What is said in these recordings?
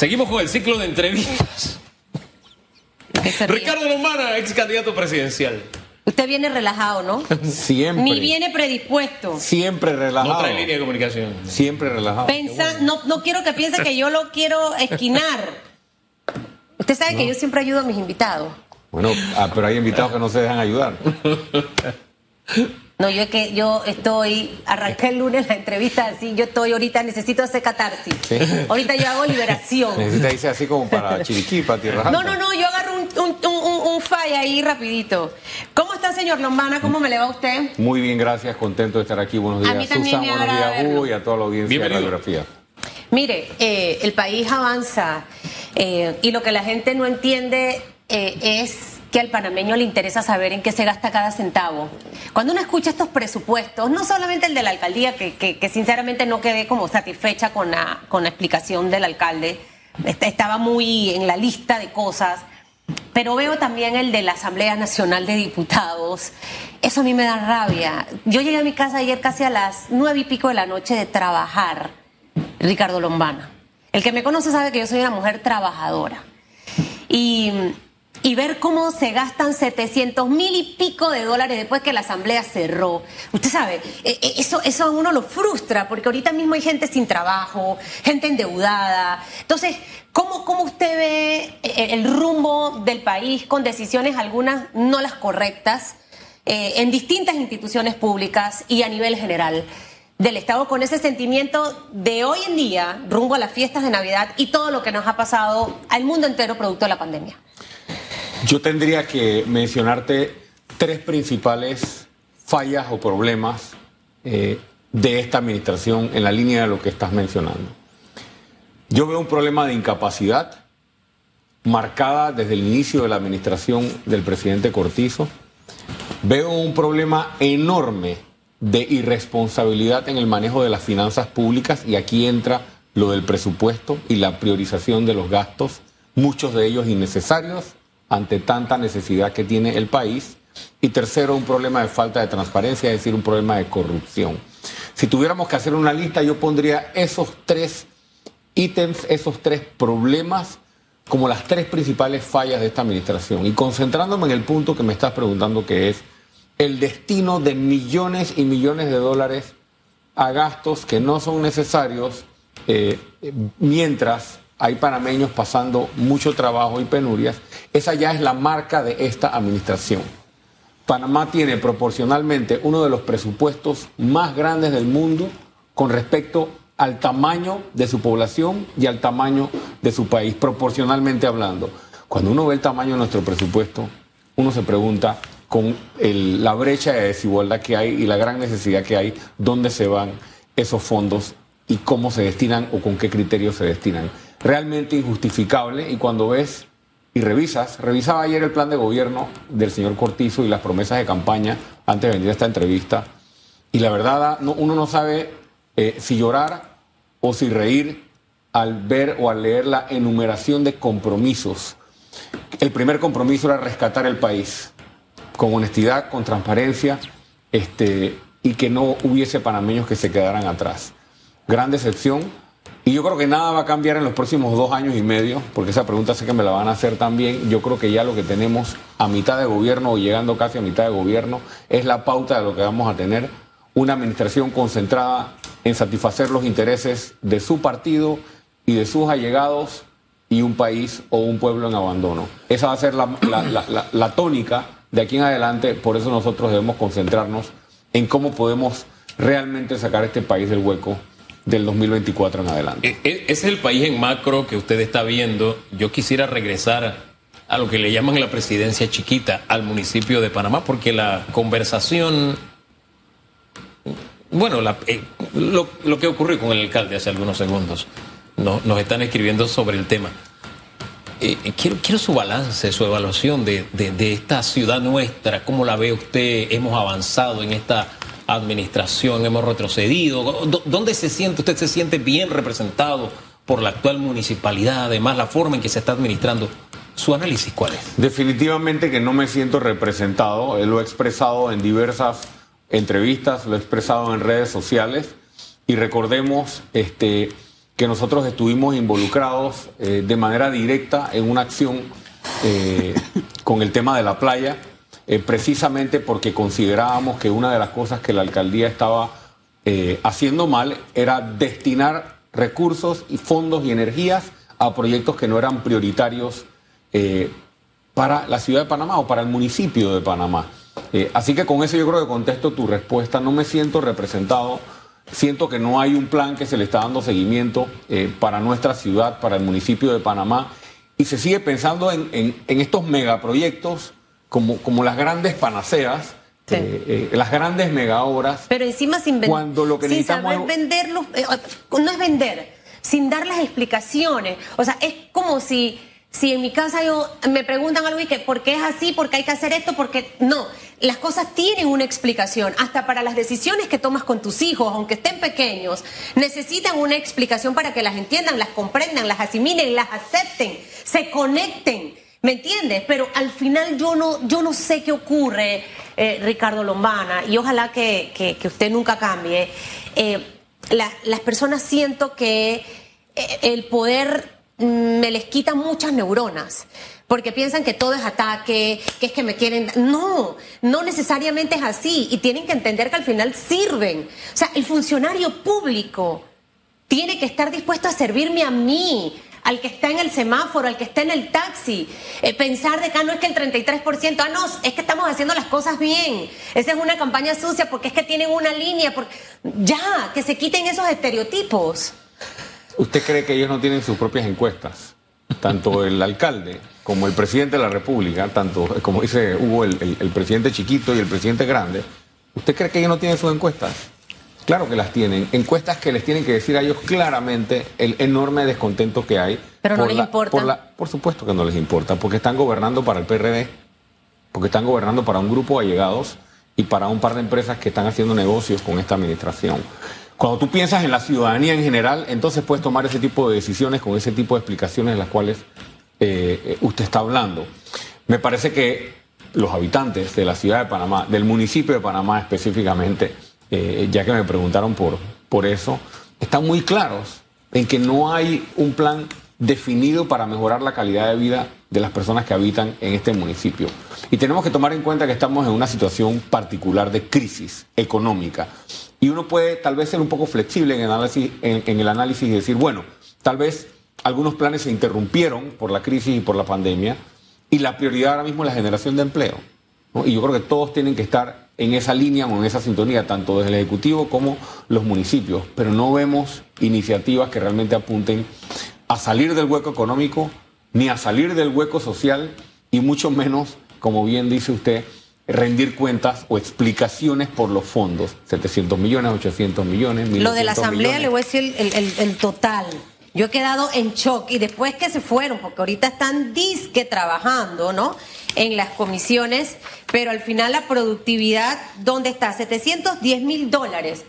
Seguimos con el ciclo de entrevistas. Ricardo Lombana, ex candidato presidencial. Usted viene relajado, ¿no? Siempre. Ni viene predispuesto. Siempre relajado. No trae línea de comunicación. Siempre relajado. Pensa, no, no quiero que piense que yo lo quiero esquinar. Usted sabe que yo siempre ayudo a mis invitados. Bueno, ah, pero hay invitados que no se dejan ayudar. No, yo es que yo estoy, arranqué el lunes la entrevista así, yo estoy ahorita, necesito hacer catarsis. Sí. Ahorita yo hago liberación. Necesita irse así como para Chiriquí, para Tierra Alta. No, no, no, yo agarro un, un, un, un fall ahí rapidito. ¿Cómo está, señor Lombana? ¿Cómo me le va a usted? Muy bien, gracias, contento de estar aquí. Buenos A días, mí también Susan. me Buenos días. Hugo, y a toda la audiencia Bienvenido. de Radiografía. Mire, eh, el país avanza eh, y lo que la gente no entiende eh, es que al panameño le interesa saber en qué se gasta cada centavo. Cuando uno escucha estos presupuestos, no solamente el de la alcaldía, que, que- sinceramente no quedé como satisfecha con la, con la explicación del alcalde, est- estaba muy en la lista de cosas, pero veo también el de la Asamblea Nacional de Diputados. Eso a mí me da rabia. Yo llegué a mi casa ayer casi a las nueve y pico de la noche de trabajar. Ricardo Lombana. El que me conoce sabe que yo soy una mujer trabajadora. Y, y ver cómo se gastan 700 mil y pico de dólares después que la asamblea cerró. Usted sabe, eh, eh, eso, eso a uno lo frustra, porque ahorita mismo hay gente sin trabajo, gente endeudada. Entonces, ¿cómo, cómo usted ve eh, el rumbo del país con decisiones, algunas no las correctas, en distintas instituciones públicas y a nivel general? del Estado con ese sentimiento de hoy en día rumbo a las fiestas de Navidad y todo lo que nos ha pasado al mundo entero producto de la pandemia. Yo tendría que mencionarte tres principales fallas o problemas eh, de esta administración en la línea de lo que estás mencionando. Yo veo un problema de incapacidad marcada desde el inicio de la administración del presidente Cortizo. Veo un problema enorme de irresponsabilidad en el manejo de las finanzas públicas y aquí entra lo del presupuesto y la priorización de los gastos, muchos de ellos innecesarios ante tanta necesidad que tiene el país. Y tercero, un problema de falta de transparencia, es decir, un problema de corrupción. Si tuviéramos que hacer una lista, yo pondría esos tres ítems, esos tres problemas como las tres principales fallas de esta administración y concentrándome en el punto que me estás preguntando que es el destino de millones y millones de dólares a gastos que no son necesarios eh, mientras hay panameños pasando mucho trabajo y penurias, esa ya es la marca de esta administración. Panamá tiene proporcionalmente uno de los presupuestos más grandes del mundo con respecto al tamaño de su población y al tamaño de su país, proporcionalmente hablando. Cuando uno ve el tamaño de nuestro presupuesto, uno se pregunta con la brecha de desigualdad que hay y la gran necesidad que hay, dónde se van esos fondos y cómo se destinan o con qué criterios se destinan. Realmente injustificable y cuando ves y revisas, revisaba ayer el plan de gobierno del señor Cortizo y las promesas de campaña antes de venir a esta entrevista y la verdad no- uno no sabe eh, si llorar o si reír al ver o al leer la enumeración de compromisos. El primer compromiso era rescatar el país con honestidad, con transparencia, este, y que no hubiese panameños que se quedaran atrás. Gran decepción. Y yo creo que nada va a cambiar en los próximos dos años y medio, porque esa pregunta sé que me la van a hacer también. Yo creo que ya lo que tenemos a mitad de gobierno o llegando casi a mitad de gobierno es la pauta de lo que vamos a tener. Una administración concentrada en satisfacer los intereses de su partido y de sus allegados y un país o un pueblo en abandono. Esa va a ser la, la- la- tónica de aquí en adelante, por eso nosotros debemos concentrarnos en cómo podemos realmente sacar este país del hueco del 2024 en adelante. E- e- es el país en macro que usted está viendo. Yo quisiera regresar a lo que le llaman la presidencia chiquita, al municipio de Panamá, porque la conversación, bueno, la- eh, lo, que ocurrió con el alcalde hace algunos segundos, no- nos están escribiendo sobre el tema. Eh, eh, quiero, quiero su balance, su evaluación de, de- de esta ciudad nuestra, cómo la ve usted, hemos avanzado en esta administración, hemos retrocedido, ¿Dó- ¿dónde se siente, usted se siente bien representado por la actual municipalidad, además la forma en que se está administrando? ¿Su análisis cuál es? Definitivamente que no me siento representado, eh, lo he expresado en diversas entrevistas, lo he expresado en redes sociales y recordemos este, que nosotros estuvimos involucrados eh, de manera directa en una acción eh, con el tema de la playa, eh, precisamente porque considerábamos que una de las cosas que la alcaldía estaba haciendo mal era destinar recursos y fondos y energías a proyectos que no eran prioritarios para la ciudad de Panamá o para el municipio de Panamá. así que con eso yo creo que contesto tu respuesta. No me siento representado Siento que no hay un plan que se le está dando seguimiento eh, para nuestra ciudad, para el municipio de Panamá, y se sigue pensando en, estos megaproyectos como, como las grandes panaceas, eh, eh, las grandes mega obras. Pero encima sin, cuando lo que sin saber venderlos, no es vender, sin dar las explicaciones. O sea, es como si si en mi casa yo me preguntan algo y que por qué es así, por qué hay que hacer esto, porque no, las cosas tienen una explicación, hasta para las decisiones que tomas con tus hijos, aunque estén pequeños, necesitan una explicación para que las entiendan, las comprendan, las asimilen, las acepten, se conecten. ¿Me entiendes? Pero al final yo no, yo no sé qué ocurre, eh, Ricardo Lombana, y ojalá que, usted nunca cambie. Eh, las personas siento que eh, el poder me les quita muchas neuronas, porque piensan que todo es ataque, que es que me quieren... No, no necesariamente es así, y tienen que entender que al final sirven. O sea, el funcionario público tiene que estar dispuesto a servirme a mí, al que está en el semáforo, al que está en el taxi. Eh, pensar de que no es que el 33%, ah, no, es que estamos haciendo las cosas bien. Esa es una campaña sucia porque es que tienen una línea. Porque... Ya, que se quiten esos estereotipos. ¿Usted cree que ellos no tienen sus propias encuestas? Tanto el alcalde como el presidente de la República, tanto como dice Hugo, el, presidente chiquito y el presidente grande, ¿usted cree que ellos no tienen sus encuestas? Claro que las tienen. Encuestas que les tienen que decir a ellos claramente el enorme descontento que hay. Pero no les importa. Por, por, supuesto que no les importa, porque están gobernando para el PRD, porque están gobernando para un grupo de allegados y para un par de empresas que están haciendo negocios con esta administración. Cuando tú piensas en la ciudadanía en general, entonces puedes tomar ese tipo de decisiones con ese tipo de explicaciones de las cuales eh, usted está hablando. Me parece que los habitantes de la ciudad de Panamá, del municipio de Panamá específicamente, eh, ya que me preguntaron por, por eso, están muy claros en que no hay un plan definido para mejorar la calidad de vida de las personas que habitan en este municipio. Y tenemos que tomar en cuenta que estamos en una situación particular de crisis económica. Y uno puede tal vez ser un poco flexible en el análisis, en, el análisis y decir, bueno, tal vez algunos planes se interrumpieron por la crisis y por la pandemia y la prioridad ahora mismo es la generación de empleo. Y yo creo que todos tienen que estar en esa línea o en esa sintonía, tanto desde el Ejecutivo como los municipios, pero no vemos iniciativas que realmente apunten a salir del hueco económico, ni a salir del hueco social, y mucho menos, como bien dice usted, rendir cuentas o explicaciones por los fondos, 700 millones, 800 millones. Lo de la asamblea le voy a decir el, total. Yo he quedado en shock y después que se fueron, porque ahorita están disque trabajando, ¿no? En las comisiones, pero al final la productividad, ¿dónde está? 710 mil dólares.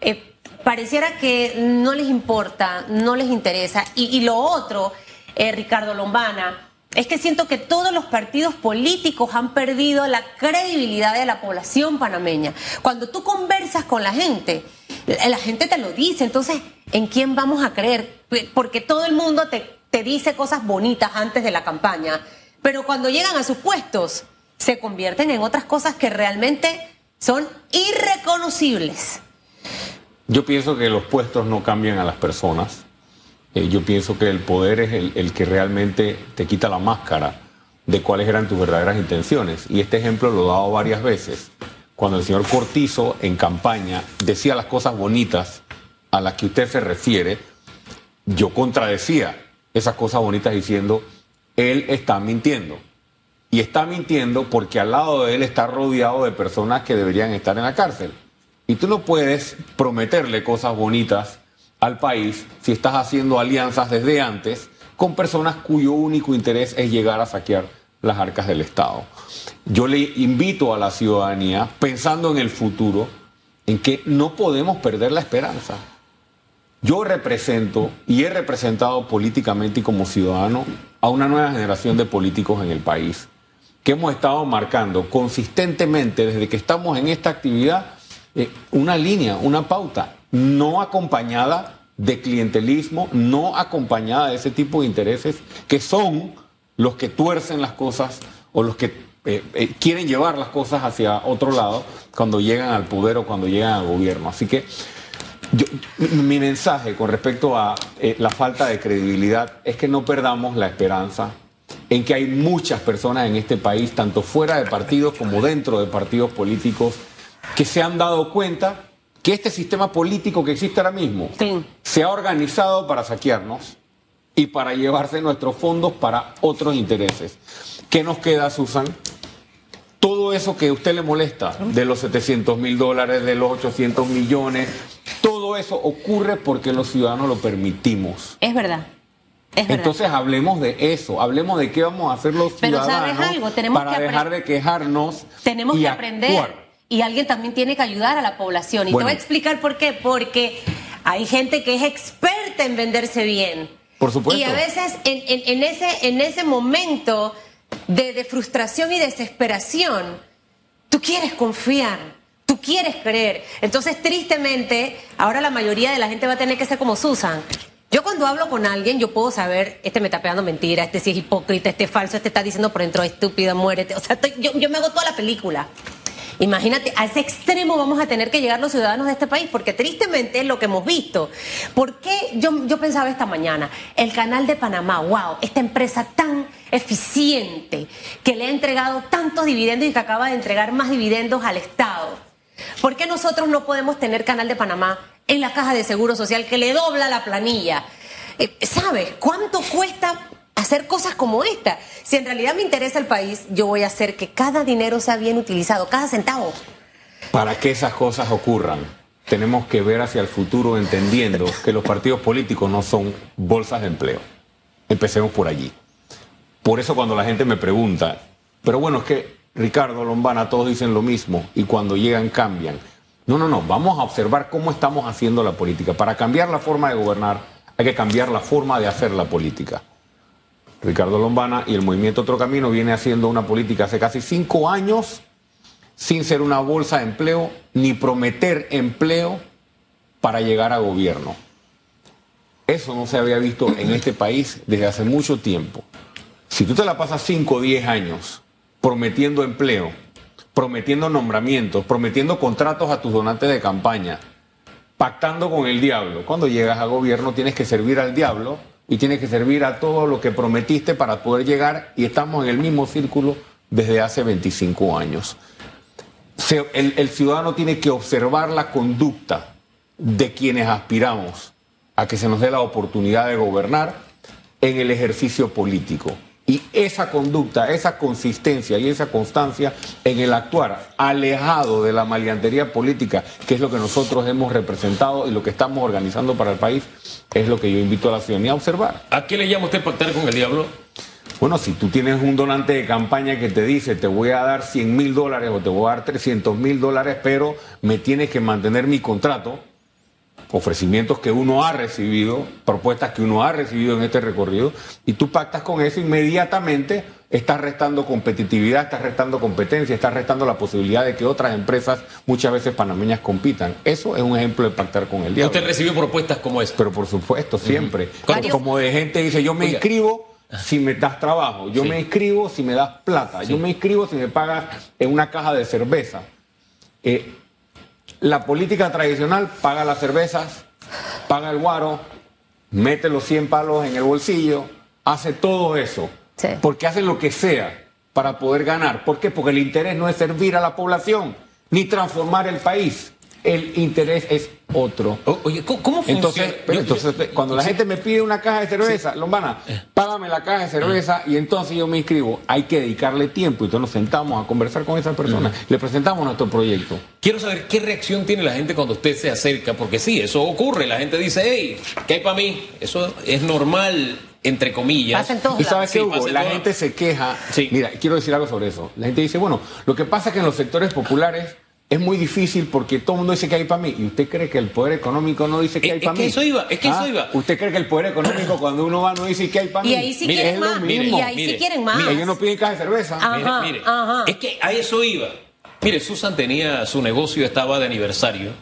Eh, pareciera que no les importa, no les interesa. Y, lo otro, eh, Ricardo Lombana, es que siento que todos los partidos políticos han perdido la credibilidad de la población panameña. Cuando tú conversas con la gente, la gente te lo dice, entonces, ¿en quién vamos a creer? Porque todo el mundo te, te dice cosas bonitas antes de la campaña, pero cuando llegan a sus puestos, se convierten en otras cosas que realmente son irreconocibles. Yo pienso que los puestos no cambian a las personas eh, yo pienso que el poder es el, que realmente te quita la máscara de cuáles eran tus verdaderas intenciones. Y este ejemplo lo he dado varias veces. Cuando el señor Cortizo en campaña decía las cosas bonitas a las que usted se refiere, yo contradecía esas cosas bonitas diciendo, él está mintiendo. Y está mintiendo porque al lado de él está rodeado de personas que deberían estar en la cárcel. Y tú no puedes prometerle cosas bonitas al país si estás haciendo alianzas desde antes con personas cuyo único interés es llegar a saquear las arcas del Estado. Yo le invito a la ciudadanía, pensando en el futuro, en que no podemos perder la esperanza. Yo represento y he representado políticamente y como ciudadano a una nueva generación de políticos en el país, que hemos estado marcando consistentemente desde que estamos en esta actividad eh, una línea, una pauta, no acompañada de clientelismo no acompañada de ese tipo de intereses que son los que tuercen las cosas o los que eh, eh, quieren llevar las cosas hacia otro lado cuando llegan al poder o cuando llegan al gobierno. Así que mi mensaje con respecto a eh, la falta de credibilidad es que no perdamos la esperanza en que hay muchas personas en este país, tanto fuera de partidos como dentro de partidos políticos, que se han dado cuenta que este sistema político que existe ahora mismo se ha organizado para saquearnos y para llevarse nuestros fondos para otros intereses. ¿Qué nos queda, Susan? Todo eso que a usted le molesta, de los 700 mil dólares, de los 800 millones, todo eso ocurre porque los ciudadanos lo permitimos. Es verdad. Entonces hablemos de eso, hablemos de qué vamos a hacer los ciudadanos para dejar de quejarnos. Tenemos que aprender y alguien también tiene que ayudar a la población. Y te voy a explicar por qué. Porque hay gente que es experta en venderse bien. Por supuesto. Y a veces en, ese, en ese momento de, de frustración y desesperación, tú quieres confiar. Tú quieres creer. Entonces, tristemente, ahora la mayoría de la gente va a tener que ser como Susan. Yo cuando hablo con alguien, yo puedo saber, este me está pegando mentira, este sí es hipócrita, este es falso, este está diciendo por dentro, estúpida, muérete. O sea, yo, yo me hago toda la película. Imagínate, a ese extremo vamos a tener que llegar los ciudadanos de este país, porque tristemente es lo que hemos visto. ¿Por qué yo, yo pensaba esta mañana, el canal de Panamá, wow, esta empresa tan eficiente, que le ha entregado tantos dividendos y que acaba de entregar más dividendos al Estado? ¿Por qué nosotros no podemos tener canal de Panamá en la caja de seguro social que le dobla la planilla? Eh, ¿Sabes cuánto cuesta hacer cosas como esta. Si en realidad me interesa el país, yo voy a hacer que cada dinero sea bien utilizado, cada centavo. Para que esas cosas ocurran, tenemos que ver hacia el futuro entendiendo que los partidos políticos no son bolsas de empleo. Empecemos por allí. Por eso cuando la gente me pregunta, pero bueno, es que Ricardo Lombana, todos dicen lo mismo y cuando llegan cambian. No, no, no, vamos a observar cómo estamos haciendo la política. Para cambiar la forma de gobernar hay que cambiar la forma de hacer la política. Ricardo Lombana y el movimiento Otro Camino viene haciendo una política hace casi cinco años sin ser una bolsa de empleo ni prometer empleo para llegar a gobierno. Eso no se había visto en este país desde hace mucho tiempo. Si tú te la pasas 5 o 10 años prometiendo empleo, prometiendo nombramientos, prometiendo contratos a tus donantes de campaña, pactando con el diablo, cuando llegas a gobierno tienes que servir al diablo y tienes que servir a todo lo que prometiste para poder llegar y estamos en el mismo círculo desde hace 25 años. el, ciudadano tiene que observar la conducta de quienes aspiramos a que se nos dé la oportunidad de gobernar en el ejercicio político. Y esa conducta, esa consistencia y esa constancia en el actuar alejado de la maleantería política, que es lo que nosotros hemos representado y lo que estamos organizando para el país, es lo que yo invito a la ciudadanía a observar. ¿A qué le llama usted pactar con el diablo? Bueno, si tú tienes un donante de campaña que te dice te voy a dar 100 mil dólares o te voy a dar 300 mil dólares, pero me tienes que mantener mi contrato, ofrecimientos que uno ha recibido, propuestas que uno ha recibido en este recorrido, y tú pactas con eso inmediatamente, estás restando competitividad, estás restando competencia, estás restando la posibilidad de que otras empresas, muchas veces panameñas, compitan. Eso es un ejemplo de pactar con el diablo. ¿Usted recibió propuestas como esta? Pero por supuesto, siempre. Como de gente dice, yo me inscribo si me das trabajo, yo me inscribo si me das plata, yo me inscribo si me pagas en una caja de cerveza. Eh, la política tradicional paga las cervezas, paga el guaro, mete los 100 palos en el bolsillo, hace todo eso. Porque hace lo que sea para poder ganar. ¿Por qué? Porque el interés no es servir a la población ni transformar el país el interés es otro. oye, ¿cómo, funciona? Entonces, entonces cuando la gente me pide una caja de cerveza, Lombana, eh. págame la caja de cerveza y entonces yo me inscribo. Hay que dedicarle tiempo y entonces nos sentamos a conversar con esa persona, le presentamos nuestro proyecto. Quiero saber qué reacción tiene la gente cuando usted se acerca, porque sí, eso ocurre. La gente dice, hey, ¿qué hay para mí? Eso es normal entre comillas. ¿Y sabes qué, Hugo? La gente se queja. Mira, quiero decir algo sobre eso. La gente dice, bueno, lo que pasa es que en los sectores populares es muy difícil porque todo el mundo dice que hay para mí. ¿Y usted cree que el poder económico no dice que hay para mí? Es que eso iba, es que eso ¿Ah? iba. ¿Usted cree que el poder económico cuando uno va no dice que hay para mí? Y ahí sí quieren más. y ahí sí quieren más. ellos no piden caja de cerveza. mire, es que a eso iba. Mire, Susan tenía su negocio, estaba de aniversario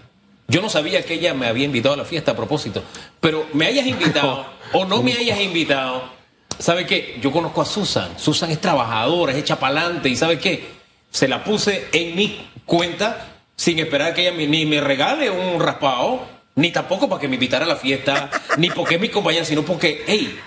Yo no sabía que ella me había invitado a la fiesta a propósito, pero me hayas invitado o no me hayas invitado, ¿sabe qué? Yo conozco a Susan. Susan es trabajadora, es hecha para adelante y ¿sabe qué? Se la puse en mi cuenta sin esperar que ella ni me regale un raspado, ni tampoco para que me invitara a la fiesta, ni porque es mi compañera, sino porque, hey,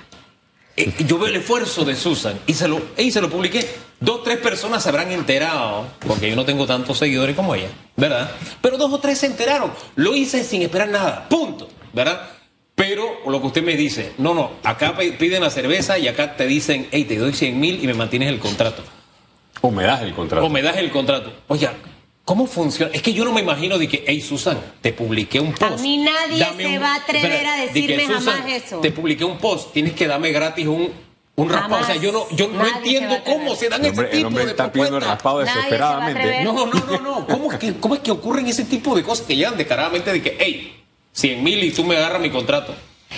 eh, yo veo el esfuerzo de Susan y se lo, y se lo publiqué. Dos, tres personas se habrán enterado, porque yo no tengo tantos seguidores como ella, ¿verdad? Pero dos o tres se enteraron. Lo hice sin esperar nada, punto, ¿verdad? Pero lo que usted me dice, no, no, acá piden la cerveza y acá te dicen, hey, te doy 100 mil y me mantienes el contrato. O me das el contrato. O me das el contrato. Oye, ¿cómo funciona? Es que yo no me imagino de que, hey, Susan, te publiqué un post. mí nadie se va a atrever a de que, decirme "Susan, jamás eso". Te publiqué un post, tienes que darme gratis un, un raspado. O sea, yo no, yo no se entiendo a cómo se dan El hombre, ese el tipo hombre de está pidiendo el raspado a desesperadamente. No, no, no, no. ¿Cómo es, que, ¿Cómo es que ocurren ese tipo de cosas que llegan descaradamente de que, hey, 100 mil y tú me agarras mi contrato?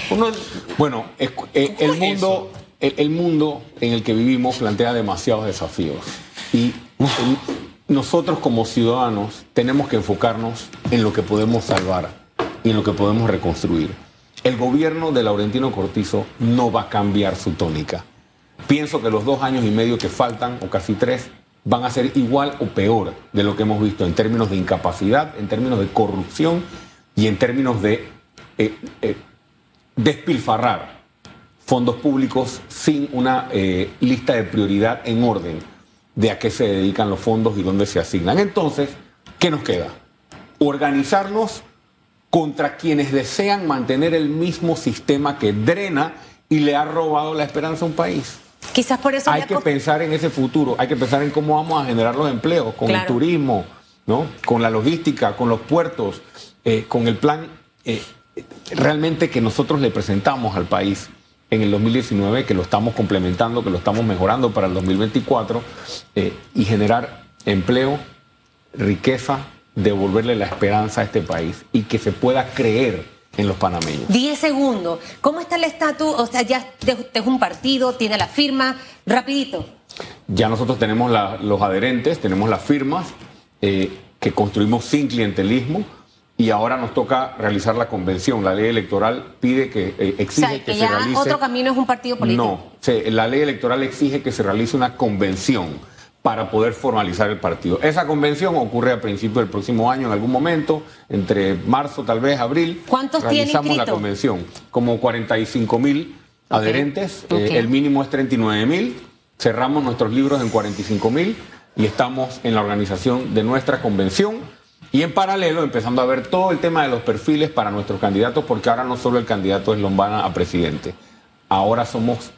Uno, Bueno, es- eh, ¿Cómo el, es mundo, el, el mundo en el que vivimos plantea demasiados desafíos. Y el- nosotros como ciudadanos tenemos que enfocarnos en lo que podemos salvar y en lo que podemos reconstruir. El gobierno de Laurentino Cortizo no va a cambiar su tónica. Pienso que los dos años y medio que faltan, o casi tres, van a ser igual o peor de lo que hemos visto en términos de incapacidad, en términos de corrupción y en términos de eh, eh, despilfarrar fondos públicos sin una eh, lista de prioridad en orden de a qué se dedican los fondos y dónde se asignan. Entonces, ¿qué nos queda? Organizarnos contra quienes desean mantener el mismo sistema que drena y le ha robado la esperanza a un país. Quizás por eso Hay que pensar en ese futuro, hay que pensar en cómo vamos a generar los empleos, con Claro. el turismo, ¿no? con la logística, con los puertos, eh, con el plan eh, realmente que nosotros le presentamos al país en el 2019, que lo estamos complementando, que lo estamos mejorando para el 2024, eh, y generar empleo, riqueza, devolverle la esperanza a este país y que se pueda creer en los panameños. 10 segundos. ¿Cómo está el estatus? O sea, ya usted es un partido, tiene la firma. Rapidito. Ya nosotros tenemos la- los adherentes, tenemos las firmas eh, que construimos sin clientelismo y ahora nos toca realizar la convención. La ley electoral pide que eh, O exige sea, que, que se ya realice. otro camino es un partido político. No, se- la ley electoral exige que se realice una convención para poder formalizar el partido. Esa convención ocurre a principios del próximo año, en algún momento, entre marzo, tal vez, abril. ¿Cuántos tiene Realizamos la convención. Como 45 mil adherentes. eh, el mínimo es 39 mil. Cerramos nuestros libros en 45 mil y estamos en la organización de nuestra convención. Y en paralelo empezando a ver todo el tema de los perfiles para nuestros candidatos, porque ahora no solo el candidato es Lombana a presidente, ahora somos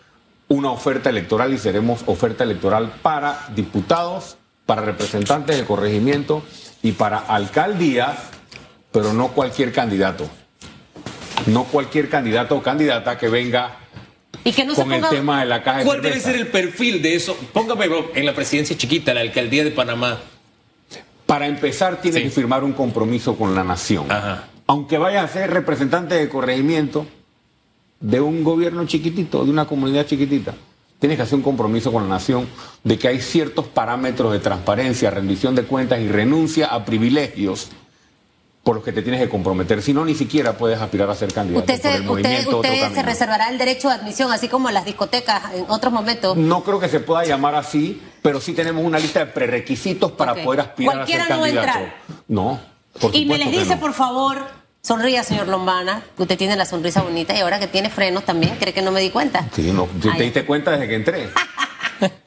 una oferta electoral y seremos oferta electoral para diputados, para representantes del corregimiento y para alcaldías, pero no cualquier candidato. No cualquier candidato o candidata que venga Y que no se con el tema de la caja de ¿Cuál debe cerveza. ser el perfil de eso? Póngame en la presidencia chiquita, la alcaldía de Panamá. Para empezar, tiene Sí. que firmar un compromiso con la nación. Ajá. Aunque vaya a ser representante de corregimiento de un gobierno chiquitito, de una comunidad chiquitita, tienes que hacer un compromiso con la nación de que hay ciertos parámetros de transparencia, rendición de cuentas y renuncia a privilegios por los que te tienes que comprometer. Si no, ni siquiera puedes aspirar a ser candidato Usted, por se, el usted, movimiento otro usted se camino. reservará el derecho de admisión, así como las discotecas en otros momentos. No creo que se pueda llamar así, pero sí tenemos una lista de prerequisitos para poder aspirar Cualquiera a ser no candidato. entrar. No, por Y me les dice, no. por favor, sonría, señor Lombana, que usted tiene la sonrisa bonita y ahora que tiene frenos también, cree que no me di cuenta. Sí, no, Ay. te diste cuenta desde que entré.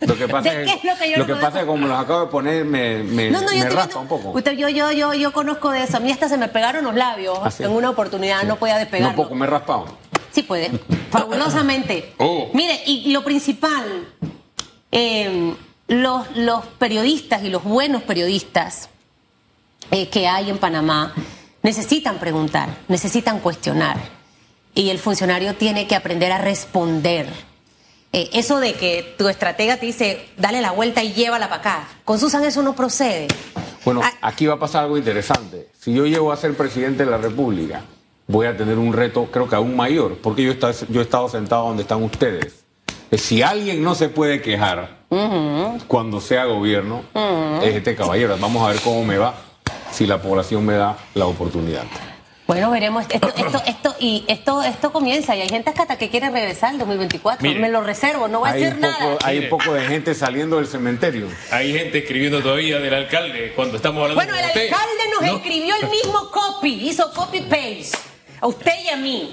Lo que pasa ¿De es, lo que yo no que me pasa es como los acabo de poner, me, me, No, no, yo me raspa viendo- un poco. Usted, yo, yo, yo, yo conozco de eso. A mí hasta se me pegaron los labios ¿Ah, sí? en una oportunidad, no podía despegar. No puedo comer raspado. Sí puede, fabulosamente. Oh. Mire, y lo principal, eh, los, los periodistas y los buenos periodistas eh, que hay en Panamá necesitan preguntar, necesitan cuestionar. Y el funcionario tiene que aprender a responder. Eh, eso de que tu estratega te dice, dale la vuelta y llévala para acá. Con Susan eso no procede. Bueno, Ah, aquí va a pasar algo interesante. Si yo llego a ser presidente de la República, voy a tener un reto, creo que aún mayor, porque yo, he estado- yo he estado sentado donde están ustedes. Si alguien no se puede quejar cuando sea gobierno, es este caballero. Vamos a ver cómo me va si la población me da la oportunidad. Bueno, veremos esto, esto, esto, y esto, esto comienza y hay gente hasta que quiere regresar el 2024. Mire. Me lo reservo, no voy a decir nada. poco, hay un poco de gente saliendo del cementerio. Hay gente escribiendo todavía del alcalde cuando estamos hablando Bueno, el usted. alcalde nos No, escribió el mismo copy, hizo copy paste. A usted y a mí.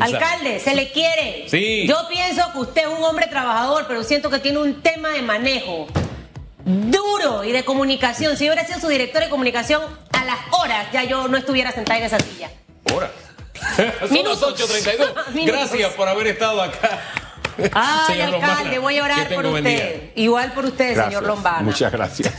Alcalde, se le quiere. Sí. Yo pienso que usted es un hombre trabajador, pero siento que tiene un tema de manejo duro y de comunicación. Si yo hubiera sido su director de comunicación, a las horas ya yo no estuviera sentada en esa silla. Ahora. Son Minutos. las 8.32. Minutos. Gracias por haber estado acá. Ay, Señor alcalde, Lombana, voy a orar por usted. Igual por usted, Gracias. señor Lombana. Muchas gracias.